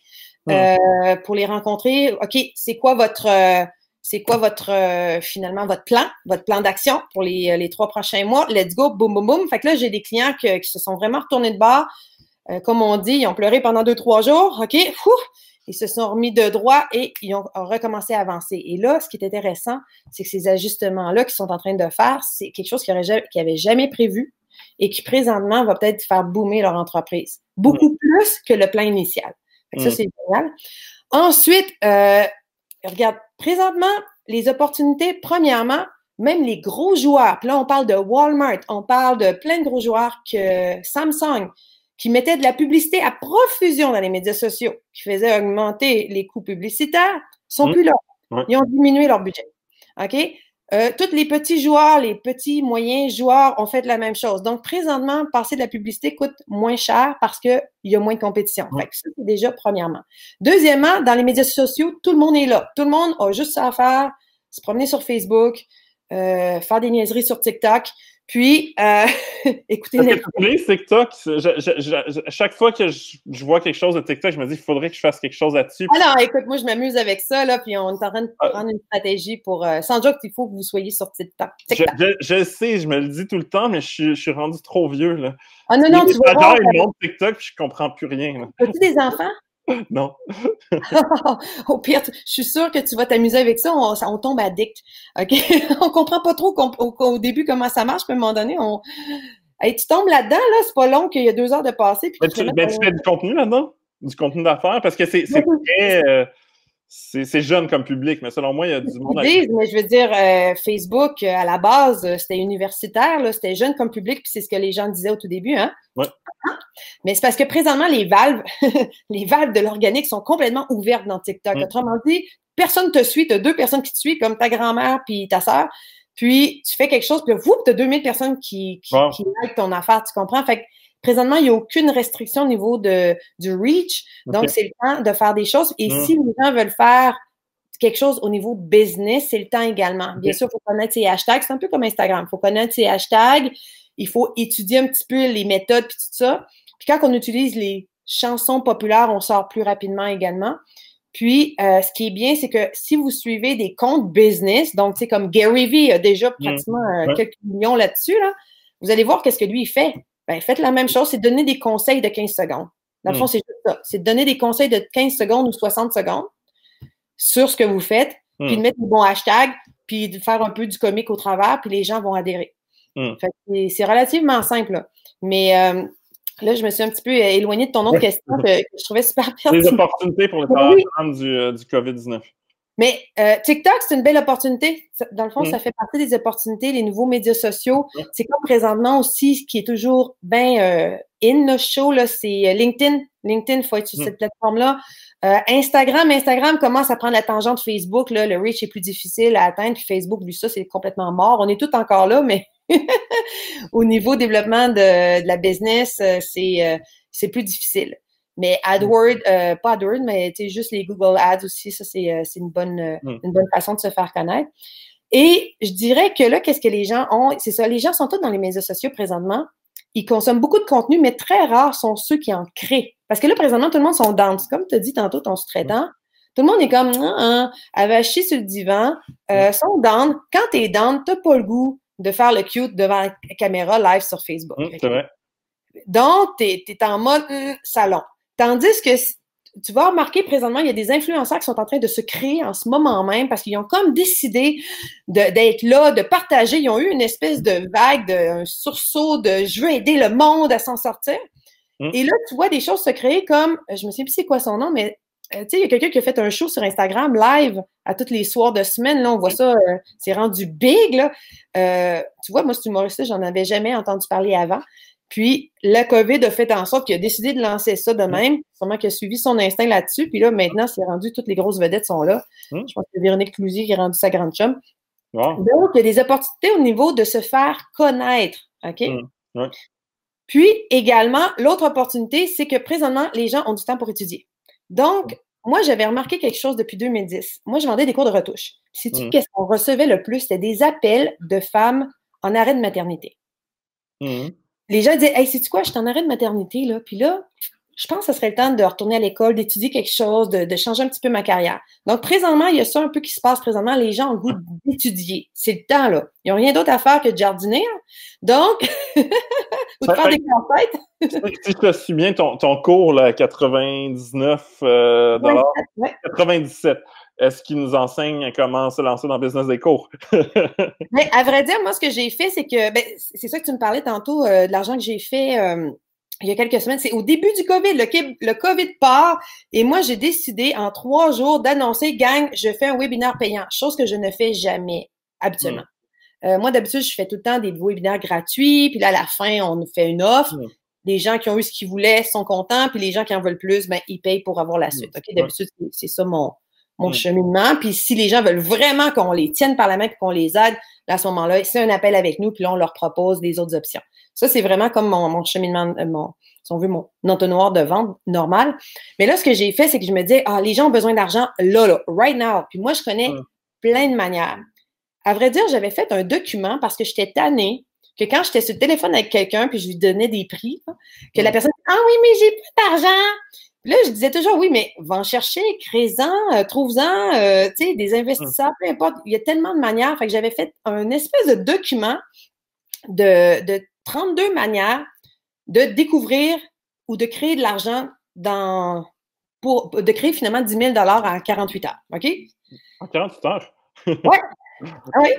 Euh, pour les rencontrer, OK, c'est quoi votre euh, c'est quoi votre euh, finalement votre plan, votre plan d'action pour les, les, trois prochains mois? Let's go, boum, boum, boum. Fait que là, j'ai des clients qui se sont vraiment retournés de bord. comme on dit, ils ont pleuré pendant deux, trois jours. OK, ils se sont remis de droit et ils ont, recommencé à avancer. Et là, ce qui est intéressant, c'est que ces ajustements-là qu'ils sont en train de faire, c'est quelque chose qu'ils n'avaient jamais prévu et qui présentement va peut-être faire boomer leur entreprise. Beaucoup mm. plus que le plan initial. Ça, mm. c'est génial. Ensuite, euh, regarde, présentement, les opportunités, premièrement, même les gros joueurs, puis là, on parle de Walmart, on parle de plein de gros joueurs que Samsung, qui mettaient de la publicité à profusion dans les médias sociaux, qui faisaient augmenter les coûts publicitaires, sont mm. plus là. Ils ont diminué leur budget. OK? Euh, tous les petits joueurs, les petits, moyens joueurs ont fait la même chose. Donc, présentement, passer de la publicité coûte moins cher parce qu'il y a moins de compétition. ça, c'est déjà premièrement. Deuxièmement, dans les médias sociaux, tout le monde est là. Tout le monde a juste ça à faire, se promener sur Facebook, euh, faire des niaiseries sur TikTok. Puis, euh, écoutez Netflix. TikTok, chaque fois que je, vois quelque chose de TikTok, je me dis qu'il faudrait que je fasse quelque chose là-dessus. Alors, écoute, moi, je m'amuse avec ça, là, puis on est en train de ah. prendre une stratégie pour. Euh, sans doute qu'il faut que vous soyez sur TikTok. Je, sais, je me le dis tout le temps, mais je, suis rendu trop vieux, là. Ah non, non, tu vois. J'adore le monde TikTok, puis je comprends plus rien. As-tu des enfants? Non. Au pire, je suis sûre que tu vas t'amuser avec ça. On, on tombe addict. OK? on comprend pas trop au, début comment ça marche, puis à un moment donné, on. Hey, tu tombes là-dedans, là, c'est pas long qu'il y a deux heures de passé. Puis tu, tu fais du contenu là-dedans? Du contenu d'affaires? Parce que c'est très. Euh, c'est jeune comme public, mais selon moi, il y a du monde. mais je veux dire, euh, Facebook, à la base, c'était universitaire, c'était jeune comme public, puis c'est ce que les gens disaient au tout début. Hein? Ouais. Mais c'est parce que présentement, les valves, les valves de l'organique sont complètement ouvertes dans TikTok. Mm. Autrement dit, personne te suit, tu as deux personnes qui te suivent, comme ta grand-mère puis ta sœur. Puis tu fais quelque chose, puis vous, tu as 2000 personnes qui, qui, ton affaire, tu comprends? Fait que présentement, il n'y a aucune restriction au niveau de, du reach. Donc, c'est le temps de faire des choses. Et mm. si les gens veulent faire quelque chose au niveau business, c'est le temps également. Bien sûr, il faut connaître ses hashtags. C'est un peu comme Instagram. Il faut connaître ses hashtags. Il faut étudier un petit peu les méthodes puis tout ça. Puis quand on utilise les chansons populaires, on sort plus rapidement également. Puis, euh, ce qui est bien, c'est que si vous suivez des comptes business, donc c'est comme Gary Vee a déjà mmh. pratiquement euh, quelques millions là-dessus, là, vous allez voir qu'est-ce que lui il fait. Ben, faites la même chose, c'est donner des conseils de 15 secondes. Dans le fond, mmh. c'est juste ça. C'est donner des conseils de 15 secondes ou 60 secondes sur ce que vous faites, puis mmh. de mettre des bons hashtags, puis de faire un peu du comique au travers, puis les gens vont adhérer. C'est relativement simple. Là. Mais euh, Là, je me suis un petit peu éloignée de ton autre question que, je trouvais super pertinente. Les opportunités pour les travailleurs du, euh, du COVID-19. Mais euh, TikTok, c'est une belle opportunité. Dans le fond, ça mm. fait partie des opportunités, les nouveaux médias sociaux. C'est comme présentement aussi, ce qui est toujours bien euh, in le show, c'est LinkedIn. LinkedIn, il faut être sur mm. cette plateforme-là. Instagram, Instagram commence à prendre la tangente Facebook. Là, le reach est plus difficile à atteindre. Puis Facebook, vu ça, c'est complètement mort. On est tous encore là, mais Au niveau développement de, la business, euh, euh, c'est plus difficile. Mais AdWord, euh, pas AdWord, mais juste les Google Ads aussi, ça, c'est une, bonne, mm. une bonne façon de se faire connaître. Et je dirais que là, qu'est-ce que les gens ont? C'est ça, les gens sont tous dans les médias sociaux présentement. Ils consomment beaucoup de contenu, mais très rares sont ceux qui en créent. Parce que là, présentement, tout le monde sont dans. Comme tu as dit tantôt, ton sous-traitant. Tout le monde est comme, ah, ah, avachi sur le divan, euh, sont down. Quand tu es down, tu pas le goût de faire le cute devant la caméra live sur Facebook. Mmh, vrai. Donc, tu es, en mode salon. Tandis que tu vas remarquer présentement, il y a des influenceurs qui sont en train de se créer en ce moment même parce qu'ils ont comme décidé d'être là, de partager. Ils ont eu une espèce de vague, de, un sursaut de je veux aider le monde à s'en sortir. Mmh. Et là, tu vois des choses se créer comme, je me sais plus c'est quoi son nom, mais euh, tu sais, il y a quelqu'un qui a fait un show sur Instagram live à tous les soirs de semaine. Là, on voit ça, euh, c'est rendu big. Là. Euh, tu vois, moi, ce humoriste j'en avais jamais entendu parler avant. Puis, la COVID a fait en sorte qu'il a décidé de lancer ça de même. Sûrement qu'il a suivi son instinct là-dessus. Puis là, maintenant, c'est rendu, toutes les grosses vedettes sont là. Mmh. Je pense que Véronique Clousier qui a rendu sa grande chum. Donc, il y a des opportunités au niveau de se faire connaître. OK? Mmh. Puis, également, l'autre opportunité, c'est que présentement, les gens ont du temps pour étudier. Donc, moi, j'avais remarqué quelque chose depuis 2010. Moi, je vendais des cours de retouche. Si tu qu'est-ce qu'on recevait le plus? C'était des appels de femmes en arrêt de maternité. Mmh. Les gens disaient Hey, sais-tu quoi, je suis en arrêt de maternité, là. Puis là, je pense que ce serait le temps de retourner à l'école, d'étudier quelque chose, de, changer un petit peu ma carrière. Donc, présentement, il y a ça un peu qui se passe présentement. Les gens ont le goût d'étudier. C'est le temps, là. Ils n'ont rien d'autre à faire que de jardiner. Donc, ou de faire des campagnes. si je te souviens, ton, ton cours, là, 99 euh, 97. Est-ce qu'il nous enseigne comment se lancer dans le business des cours? Mais à vrai dire, moi, ce que j'ai fait, c'est que, ben, c'est ça que tu me parlais tantôt, euh, de l'argent que j'ai fait euh, il y a quelques semaines. C'est au début du COVID. Le, le COVID part et moi, j'ai décidé en trois jours d'annoncer, gang, je fais un webinaire payant, chose que je ne fais jamais habituellement. Hmm. Euh, moi, d'habitude, je fais tout le temps des webinaires gratuits, puis là, à la fin, on nous fait une offre. Hmm. Les gens qui ont eu ce qu'ils voulaient sont contents, puis les gens qui en veulent plus, ben, ils payent pour avoir la hmm. suite. D'habitude, c'est ça mon, mon cheminement. Puis si les gens veulent vraiment qu'on les tienne par la main et qu'on les aide, à ce moment-là, c'est un appel avec nous, puis là, on leur propose des autres options. Ça, c'est vraiment comme mon, cheminement, euh, mon, si on veut, mon entonnoir de vente normal. Mais là, ce que j'ai fait, c'est que je me dis, ah, les gens ont besoin d'argent là, là, right now. Puis moi, je connais plein de manières. À vrai dire, j'avais fait un document parce que j'étais tannée que quand j'étais sur le téléphone avec quelqu'un, puis je lui donnais des prix, que la personne Ah oui, mais j'ai plus d'argent. Là, je disais toujours, oui, mais va en chercher, crée-en, euh, trouve-en, euh, tu sais, des investisseurs, peu importe. Il y a tellement de manières. Fait que j'avais fait un espèce de document de, de 32 manières de découvrir ou de créer de l'argent dans pour de créer finalement 10 000 en 48 heures. OK? En 48 heures? oui. Ah oui.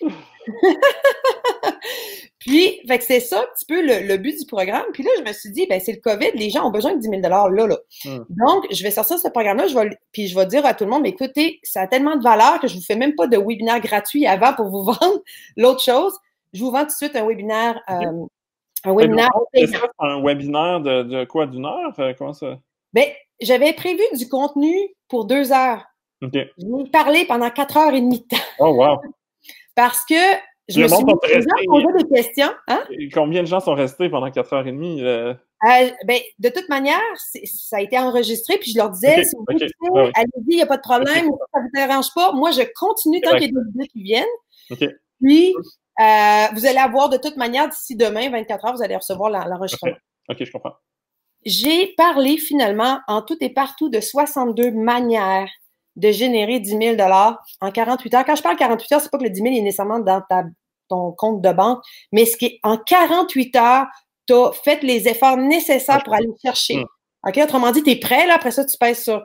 Puis, fait que c'est ça un petit peu le, but du programme. Puis là, je me suis dit, ben c'est le COVID, les gens ont besoin de 10 000 là, là. Hmm. Donc, je vais sortir ce programme-là, je vais, puis je vais dire à tout le monde, mais écoutez, ça a tellement de valeur que je vous fais même pas de webinaire gratuit avant pour vous vendre l'autre chose. Je vous vends tout de suite un webinaire. Euh, un webinaire. C'est un webinaire de, quoi, d'une heure? Euh, comment ça? Ben, j'avais prévu du contenu pour deux heures. OK. Je vais parler pendant quatre heures et demie de temps. Oh, wow! Parce que je me suis posé des questions. Hein? Combien de gens sont restés pendant 4h30? Euh? Euh, ben, de toute manière, ça a été enregistré, puis je leur disais, si vous voulez, allez-y, il n'y a pas de problème, ça ne vous dérange pas. Moi, je continue tant qu'il y a des vidéos qui viennent. Puis, euh, vous allez avoir de toute manière, d'ici demain, 24 heures, vous allez recevoir l'enregistrement. OK, je comprends. J'ai parlé finalement en tout et partout de 62 manières de générer 10 000 en 48 heures. Quand je parle 48 heures, c'est pas que le 10 000 est nécessairement dans ton compte de banque, mais ce qui est en 48 heures, tu as fait les efforts nécessaires pour aller le chercher. OK? Autrement dit, tu es prêt, là, après ça, tu pèses sur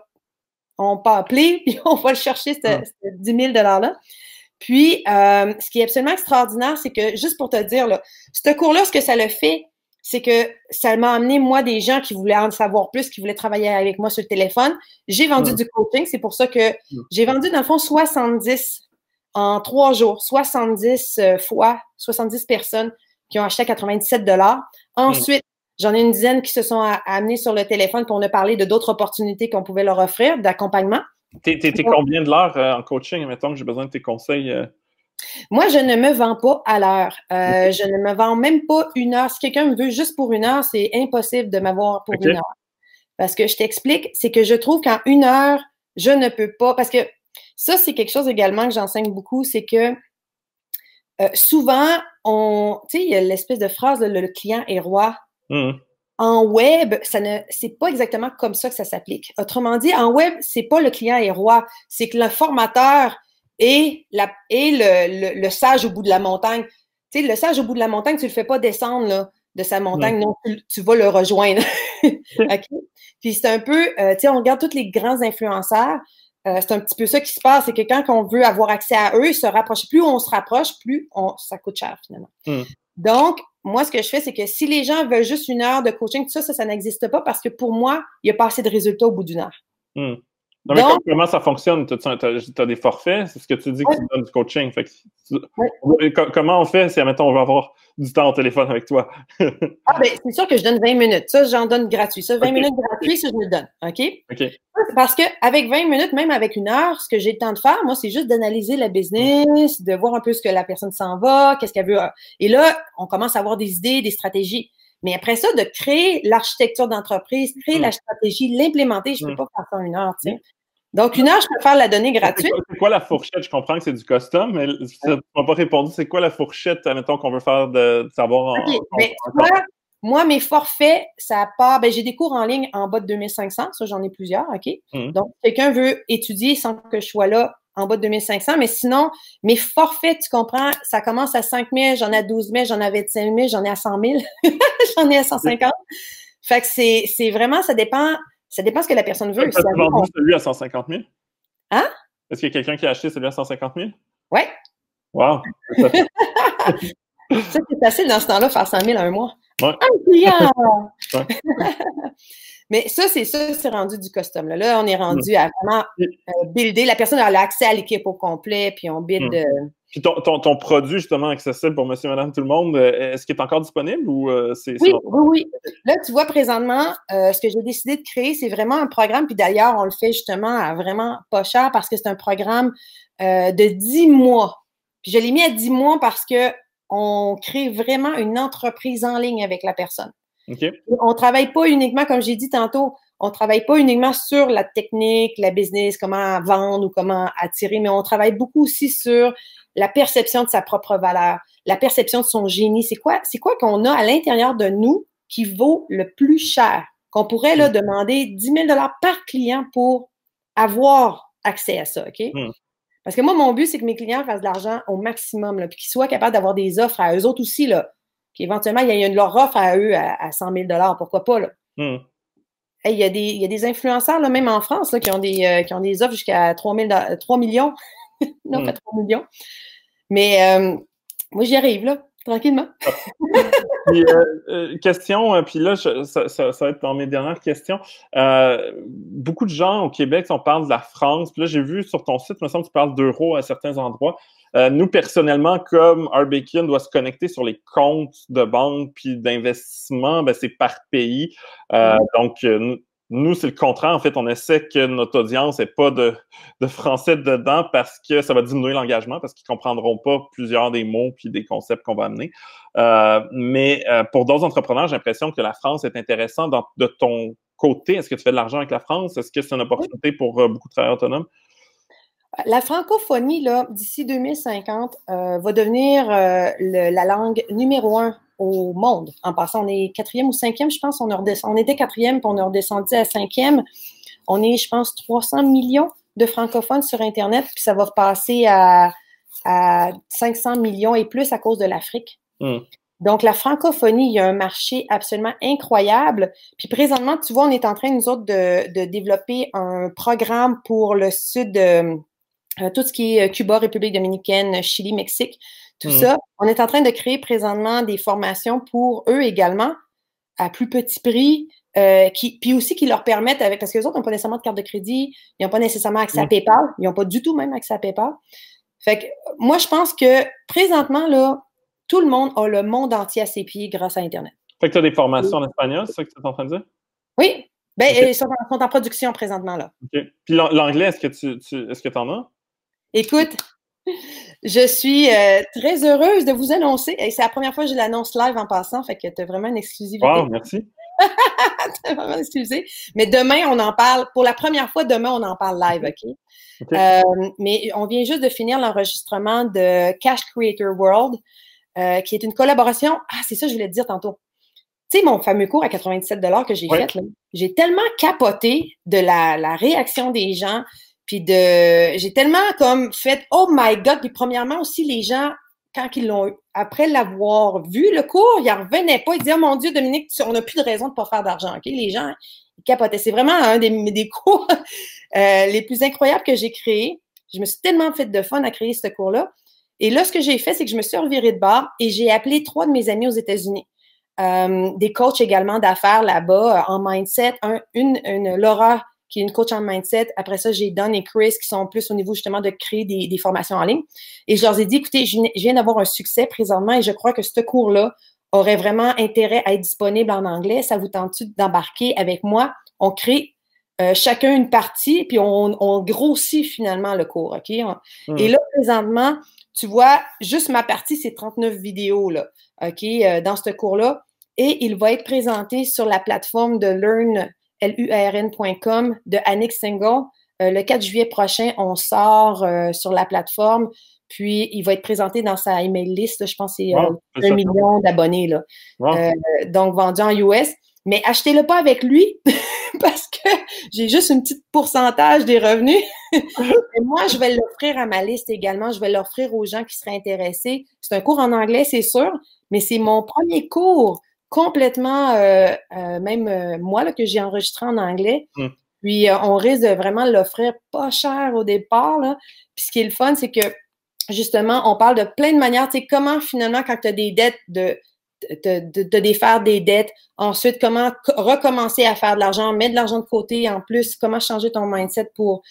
on peut appeler, puis on va le chercher, ce, 10 000 $-là. Puis, euh, ce qui est absolument extraordinaire, c'est que, juste pour te dire, là, ce cours-là, ce que ça le fait, c'est que ça m'a amené, moi, des gens qui voulaient en savoir plus, qui voulaient travailler avec moi sur le téléphone. J'ai vendu du coaching. C'est pour ça que j'ai vendu, dans le fond, 70 en trois jours. 70 euh, fois, 70 personnes qui ont acheté à 97 Ensuite, j'en ai une dizaine qui se sont amenés sur le téléphone, pour nous parler de d'autres opportunités qu'on pouvait leur offrir, d'accompagnement. T'es combien de l'heure euh, en coaching, mettons que j'ai besoin de tes conseils? Euh? Moi, je ne me vends pas à l'heure. Euh, je ne me vends même pas une heure. Si quelqu'un me veut juste pour une heure, c'est impossible de m'avoir pour une heure. Parce que je t'explique, c'est que je trouve qu'en une heure, je ne peux pas. Parce que ça, c'est quelque chose également que j'enseigne beaucoup, c'est que euh, souvent, on, tu sais, il y a l'espèce de phrase, le, client est roi. Mmh. En web, ça ne, c'est pas exactement comme ça que ça s'applique. Autrement dit, en web, c'est pas le client est roi, c'est que le formateur et, la, et le, le, sage au bout de la montagne. Tu sais, le sage au bout de la montagne, tu le fais pas descendre là, de sa montagne, non, tu, vas le rejoindre. Puis c'est un peu, euh, tu sais, on regarde tous les grands influenceurs, euh, c'est un petit peu ça qui se passe, c'est que quand on veut avoir accès à eux, se rapprocher, plus on se rapproche, plus on, ça coûte cher finalement. Hmm. Donc, moi, ce que je fais, c'est que si les gens veulent juste une heure de coaching, tout ça, ça, ça n'existe pas parce que pour moi, il n'y a pas assez de résultats au bout d'une heure. Hmm. Non, mais comment ça fonctionne? Tu as, des forfaits? C'est ce que tu dis que tu donnes du coaching. Comment on fait si, admettons, on veut avoir du temps au téléphone avec toi? ah, ben, c'est sûr que je donne 20 minutes. Ça, j'en donne gratuit. Ça, 20 minutes gratuit, ça, je le donne. OK? OK. Parce qu'avec 20 minutes, même avec une heure, ce que j'ai le temps de faire, moi, c'est juste d'analyser la business, de voir un peu ce que la personne s'en va, qu'est-ce qu'elle veut. Et là, on commence à avoir des idées, des stratégies. Mais après ça, de créer l'architecture d'entreprise, créer hmm. la stratégie, l'implémenter, je ne peux hmm. pas faire ça en une heure. Tu sais. Donc, une heure, je peux faire la donnée gratuite. C'est quoi la fourchette? Je comprends que c'est du custom, mais tu m'as pas répondu. C'est quoi la fourchette, admettons, qu'on veut faire de, savoir en, ben, moi, mes forfaits, ça part. Ben, j'ai des cours en ligne en bas de 2500. Ça, j'en ai plusieurs, OK? Hum. Donc, quelqu'un veut étudier sans que je sois là en bas de 2500. Mais sinon, mes forfaits, tu comprends, ça commence à 5 000, j'en ai à 12 000, j'en ai à 25 000, j'en ai à 100 000, j'en ai à 150. Fait que c'est vraiment, ça dépend ça dépend ce que la personne veut. Est-ce vendu celui à 150 000? Hein? Est-ce qu'il y a quelqu'un qui a acheté celui à 150 000? Oui. Wow! ça, c'est facile dans ce temps-là, faire 100 000 à un mois. Ouais. Un Mais ça, c'est ça, c'est rendu du custom. Là, là on est rendu à vraiment euh, builder. La personne a l'accès à l'équipe au complet, puis on build. Hmm. Euh, puis ton, ton, produit, justement, accessible pour monsieur, madame, tout le monde, euh, est-ce qu'il est encore disponible ou c'est. Oui, oui, oui. Là, tu vois, présentement, ce que j'ai décidé de créer, c'est vraiment un programme. Puis d'ailleurs, on le fait justement à vraiment pas cher parce que c'est un programme de 10 mois. Puis je l'ai mis à 10 mois parce que on crée vraiment une entreprise en ligne avec la personne. On ne travaille pas uniquement, comme j'ai dit tantôt, on ne travaille pas uniquement sur la technique, la business, comment vendre ou comment attirer, mais on travaille beaucoup aussi sur la perception de sa propre valeur, la perception de son génie. C'est quoi, c'est quoi qu'on a à l'intérieur de nous qui vaut le plus cher? Qu'on pourrait là, demander 10 000 par client pour avoir accès à ça, OK? Hmm. Parce que moi, mon but, c'est que mes clients fassent de l'argent au maximum, puis qu'ils soient capables d'avoir des offres à eux autres aussi, là qu'éventuellement, il y a une, leur offre à eux à, 100 000 pourquoi pas, là. Hmm. il, y a des, il y a des influenceurs, là, même en France, là, qui, ont des, euh, qui ont des offres jusqu'à 3, 3 millions. non, pas 3 millions. Mais moi, j'y arrive, là, tranquillement. puis, question, puis là, ça, va être dans mes dernières questions. beaucoup de gens au Québec, on parle de la France, puis là, j'ai vu sur ton site, il me semble que tu parles d'euros à certains endroits. Euh, nous, personnellement, comme Arbekin doit se connecter sur les comptes de banque puis d'investissement, ben, c'est par pays. Euh, donc, euh, nous, c'est le contraire. En fait, on essaie que notre audience n'ait pas de, français dedans parce que ça va diminuer l'engagement, parce qu'ils ne comprendront pas plusieurs des mots puis des concepts qu'on va amener. mais pour d'autres entrepreneurs, j'ai l'impression que la France est intéressante de ton côté. Est-ce que tu fais de l'argent avec la France? Est-ce que c'est une opportunité pour beaucoup de travailleurs autonomes? La francophonie, là, d'ici 2050, euh, va devenir euh, la langue numéro un au monde. En passant, on est quatrième ou cinquième, je pense. On, on était quatrième, puis on est redescendu à cinquième. On est, je pense, 300 millions de francophones sur Internet, puis ça va passer à, 500 millions et plus à cause de l'Afrique. Hmm. Donc, la francophonie, il y a un marché absolument incroyable. Puis présentement, tu vois, on est en train, nous autres, de, de développer un programme pour le sud de, euh, tout ce qui est euh, Cuba, République dominicaine, Chili, Mexique, tout mmh. ça. On est en train de créer présentement des formations pour eux également, à plus petit prix, euh, qui, puis aussi qui leur permettent, avec, parce que les autres n'ont pas nécessairement de carte de crédit, ils n'ont pas nécessairement accès à mmh. PayPal, ils n'ont pas du tout même accès à PayPal. Fait que moi, je pense que présentement, là, tout le monde a le monde entier à ses pieds grâce à Internet. Fait que tu as des formations en espagnol, c'est ça que tu es en train de dire? Oui. Ben, ils sont en, production présentement, là. OK. Puis l'anglais, est-ce que tu, tu est-ce que tu en as? Écoute, je suis euh, très heureuse de vous annoncer. Et c'est la première fois que je l'annonce live en passant, fait que tu as vraiment une exclusivité. Wow, merci. tu vraiment excusé. Mais demain, on en parle. Pour la première fois, demain, on en parle live, OK? Euh, mais on vient juste de finir l'enregistrement de Cash Creator World, euh, qui est une collaboration. Ah, c'est ça que je voulais te dire tantôt. Tu sais, mon fameux cours à 97 que j'ai fait, j'ai tellement capoté de la, la réaction des gens. Puis de, j'ai tellement comme fait, oh my God. Puis premièrement aussi, les gens, quand ils l'ont, après l'avoir vu le cours, ils n'en revenaient pas. Ils disaient, oh mon Dieu, Dominique, on n'a plus de raison de ne pas faire d'argent. OK? Les gens, ils capotaient. C'est vraiment un des, des cours euh, les plus incroyables que j'ai créés. Je me suis tellement fait de fun à créer ce cours-là. Et là, ce que j'ai fait, c'est que je me suis revirée de bord et j'ai appelé trois de mes amis aux États-Unis. Euh, des coachs également d'affaires là-bas en mindset. Un, une, une Laura qui est une coach en mindset. Après ça, j'ai Don et Chris qui sont plus au niveau justement de créer des, formations en ligne. Et je leur ai dit, écoutez, je viens d'avoir un succès présentement et je crois que ce cours-là aurait vraiment intérêt à être disponible en anglais. Ça vous tente d'embarquer avec moi? On crée euh, chacun une partie, puis on, grossit finalement le cours, OK? Hmm. Et là, présentement, tu vois, juste ma partie, c'est 39 vidéos, là, OK, euh, dans ce cours-là. Et il va être présenté sur la plateforme de Learn lurn.com de Annick Single. Euh, le 4 juillet prochain, on sort euh, sur la plateforme, puis il va être présenté dans sa email list. je pense que c'est euh, un million d'abonnés. donc, vendu en US. Mais achetez-le pas avec lui parce que j'ai juste un petit pourcentage des revenus. Et moi, je vais l'offrir à ma liste également. Je vais l'offrir aux gens qui seraient intéressés. C'est un cours en anglais, c'est sûr, mais c'est mon premier cours complètement, euh, euh, même euh, moi, là, que j'ai enregistré en anglais. Hmm. Puis on risque de vraiment l'offrir pas cher au départ. Là. Puis ce qui est le fun, c'est que justement, on parle de plein de manières. Tu sais, comment finalement, quand tu as des dettes, de te, défaire des dettes. Ensuite, comment recommencer à faire de l'argent, mettre de l'argent de côté. En plus, comment changer ton mindset pour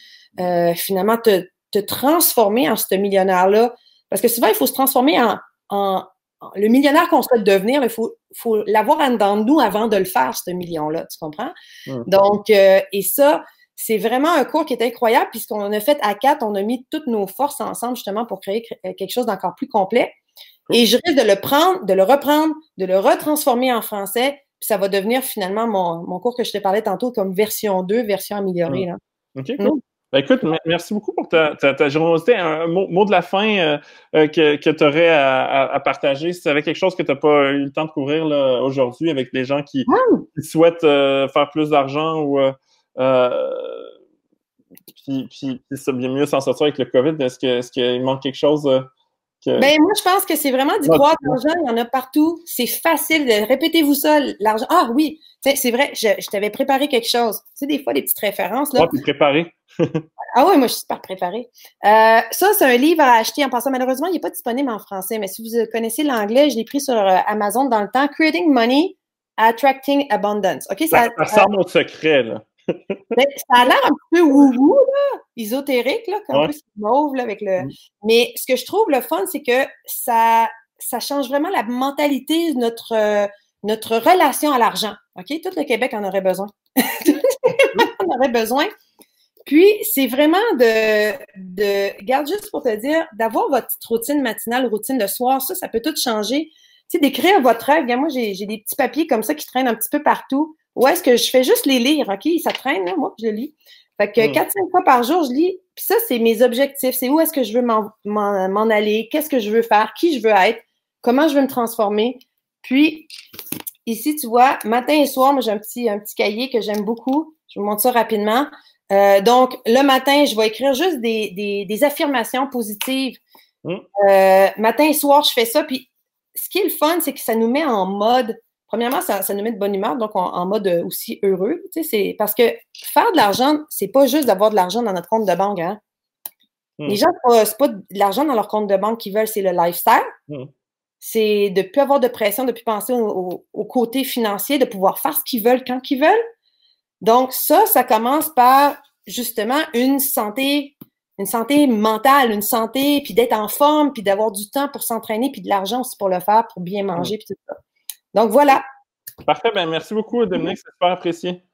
finalement te, te, transformer en ce millionnaire-là? Parce que souvent, il faut se transformer en, en, le millionnaire qu'on souhaite devenir, il faut, faut l'avoir en dedans de nous avant de le faire, ce million-là, tu comprends? Donc, euh, et ça, c'est vraiment un cours qui est incroyable, puisqu'on a fait à quatre, on a mis toutes nos forces ensemble justement pour créer quelque chose d'encore plus complet. Et je risque de le prendre, de le reprendre, de le retransformer en français, puis ça va devenir finalement mon, cours que je te parlais tantôt comme version 2, version améliorée. Là. OK, cool. Ben, écoute, merci beaucoup pour ta, ta, générosité. Un mot, de la fin euh, euh, que, que tu aurais à, partager, si tu avais quelque chose que tu n'as pas eu le temps de couvrir aujourd'hui avec les gens qui, ah! souhaitent euh, faire plus d'argent ou puis, puis, c'est bien mieux s'en sortir avec le COVID. Est-ce qu'il est qu'il manque quelque chose? Que... Ben, moi, je pense que c'est vraiment du droit d'argent. Il y en a partout. C'est facile. de Répétez-vous ça, l'argent. Ah oui, c'est vrai, je, je t'avais préparé quelque chose. Tu sais, des fois, des petites références. Là. Ah, préparé. Ah oui, moi, je suis super préparée. Euh, ça, c'est un livre à acheter en passant. Malheureusement, il n'est pas disponible en français, mais si vous connaissez l'anglais, je l'ai pris sur euh, Amazon dans le temps. Creating Money, Attracting Abundance. OK? Ça, ça, ça mon secret, là. Ça a l'air un peu wou-wou, là, ésotérique, là, comme ouais. mauve, là, avec le. Mm. Mais ce que je trouve le fun, c'est que ça, ça change vraiment la mentalité de notre, euh, notre relation à l'argent. OK? Tout le Québec en aurait besoin. en aurait besoin. Puis, c'est vraiment de, de, garde juste pour te dire, d'avoir votre routine matinale, routine de soir, ça, ça peut tout changer. Tu sais, d'écrire votre rêve. moi, j'ai des petits papiers comme ça qui traînent un petit peu partout. Ou est-ce que je fais juste les lire, OK? Ça traîne, là, moi, je lis. Fait que 4-5 hmm. fois par jour, je lis. Puis ça, c'est mes objectifs. C'est où est-ce que je veux m'en aller? Qu'est-ce que je veux faire? Qui je veux être? Comment je veux me transformer? Puis, ici, tu vois, matin et soir, moi, j'ai un petit, un petit cahier que j'aime beaucoup. Je vous montre ça rapidement. Euh, donc, le matin, je vais écrire juste des, des, des affirmations positives. Hmm. Euh, matin et soir, je fais ça. Puis, ce qui est le fun, c'est que ça nous met en mode Premièrement, ça, nous met de bonne humeur, donc en mode aussi heureux. Tu sais, c'est parce que faire de l'argent, c'est pas juste d'avoir de l'argent dans notre compte de banque. Hein? Hmm. Les gens, c'est pas de l'argent dans leur compte de banque qu'ils veulent, c'est le lifestyle. Hmm. C'est de ne plus avoir de pression, de ne plus penser au, côté financier, de pouvoir faire ce qu'ils veulent quand ils veulent. Donc, ça, ça commence par justement une santé, une santé mentale, une santé, puis d'être en forme, puis d'avoir du temps pour s'entraîner, puis de l'argent aussi pour le faire, pour bien manger, hmm. puis tout ça. Donc voilà. Parfait, ben merci beaucoup, Dominique, c'est super apprécié.